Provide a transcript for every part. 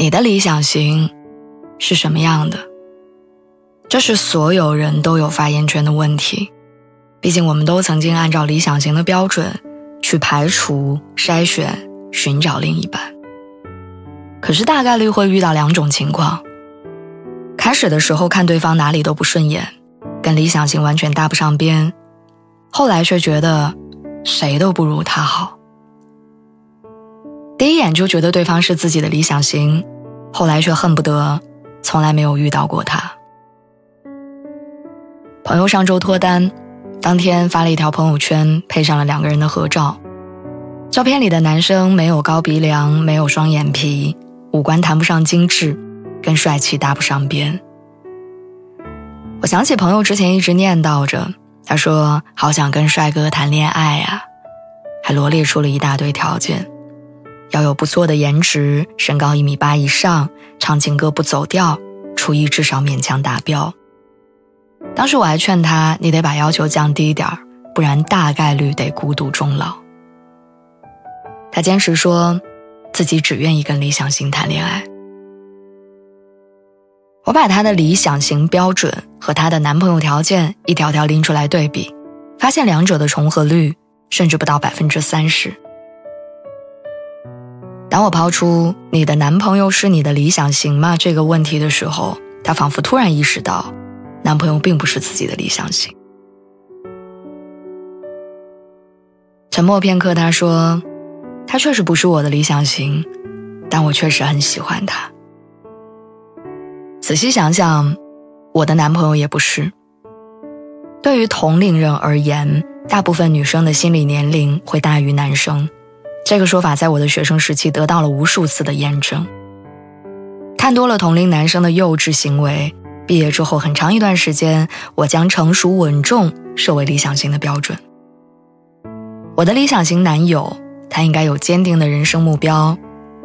你的理想型是什么样的？这是所有人都有发言权的问题。毕竟，我们都曾经按照理想型的标准去排除、筛选、寻找另一半。可是，大概率会遇到两种情况：开始的时候看对方哪里都不顺眼，跟理想型完全搭不上边；后来却觉得谁都不如他好。第一眼就觉得对方是自己的理想型，后来却恨不得从来没有遇到过他。朋友上周脱单，当天发了一条朋友圈，配上了两个人的合照。照片里的男生没有高鼻梁，没有双眼皮，五官谈不上精致，跟帅气搭不上边。我想起朋友之前一直念叨着，他说好想跟帅哥谈恋爱呀，还罗列出了一大堆条件。要有不错的颜值，身高一米八以上，唱情歌不走调，厨艺至少勉强达标。当时我还劝他，你得把要求降低点儿，不然大概率得孤独终老。他坚持说，自己只愿意跟理想型谈恋爱。我把他的理想型标准和他的男朋友条件一条条拎出来对比，发现两者的重合率甚至不到百分之三十。当我抛出“你的男朋友是你的理想型吗”这个问题的时候，他仿佛突然意识到，男朋友并不是自己的理想型。沉默片刻，他说：“他确实不是我的理想型，但我确实很喜欢他。”仔细想想，我的男朋友也不是。对于同龄人而言，大部分女生的心理年龄会大于男生。这个说法在我的学生时期得到了无数次的验证。看多了同龄男生的幼稚行为，毕业之后很长一段时间，我将成熟稳重设为理想型的标准。我的理想型男友，他应该有坚定的人生目标，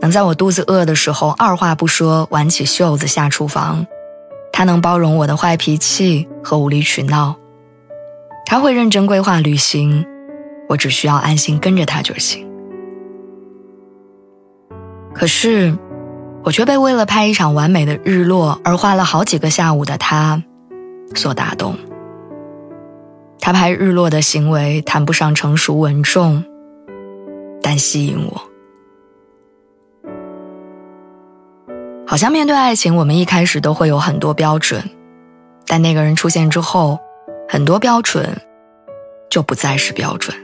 能在我肚子饿的时候二话不说挽起袖子下厨房，他能包容我的坏脾气和无理取闹，他会认真规划旅行，我只需要安心跟着他就行。可是，我却被为了拍一场完美的日落而花了好几个下午的他所打动。他拍日落的行为谈不上成熟稳重，但吸引我。好像面对爱情，我们一开始都会有很多标准，但那个人出现之后，很多标准就不再是标准。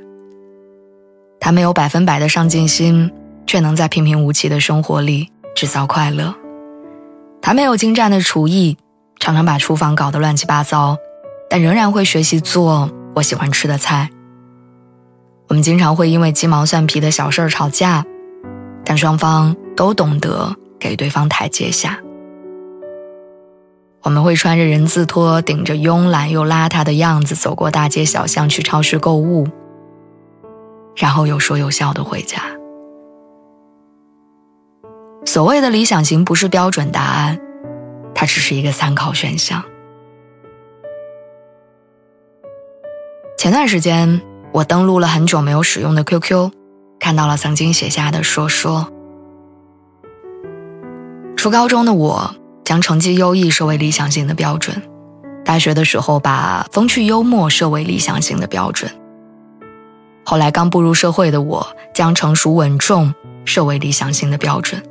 他没有百分百的上进心。却能在平平无奇的生活里制造快乐。他没有精湛的厨艺，常常把厨房搞得乱七八糟，但仍然会学习做我喜欢吃的菜。我们经常会因为鸡毛蒜皮的小事儿吵架，但双方都懂得给对方台阶下。我们会穿着人字拖，顶着慵懒又邋遢的样子走过大街小巷去超市购物，然后有说有笑的回家。所谓的理想型不是标准答案，它只是一个参考选项。前段时间，我登录了很久没有使用的 QQ，看到了曾经写下的说说。初高中的我将成绩优异设为理想型的标准，大学的时候把风趣幽默设为理想型的标准，后来刚步入社会的我将成熟稳重设为理想型的标准。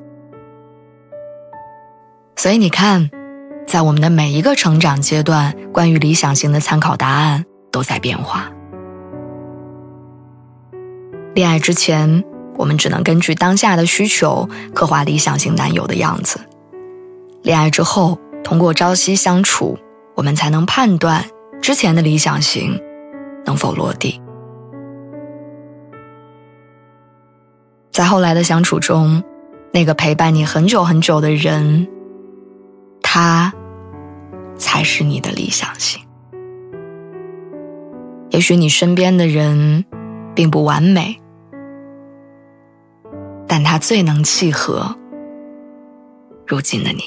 所以你看，在我们的每一个成长阶段，关于理想型的参考答案都在变化。恋爱之前，我们只能根据当下的需求刻画理想型男友的样子；恋爱之后，通过朝夕相处，我们才能判断之前的理想型能否落地。在后来的相处中，那个陪伴你很久很久的人，他才是你的理想型。也许你身边的人并不完美，但他最能契合如今的你。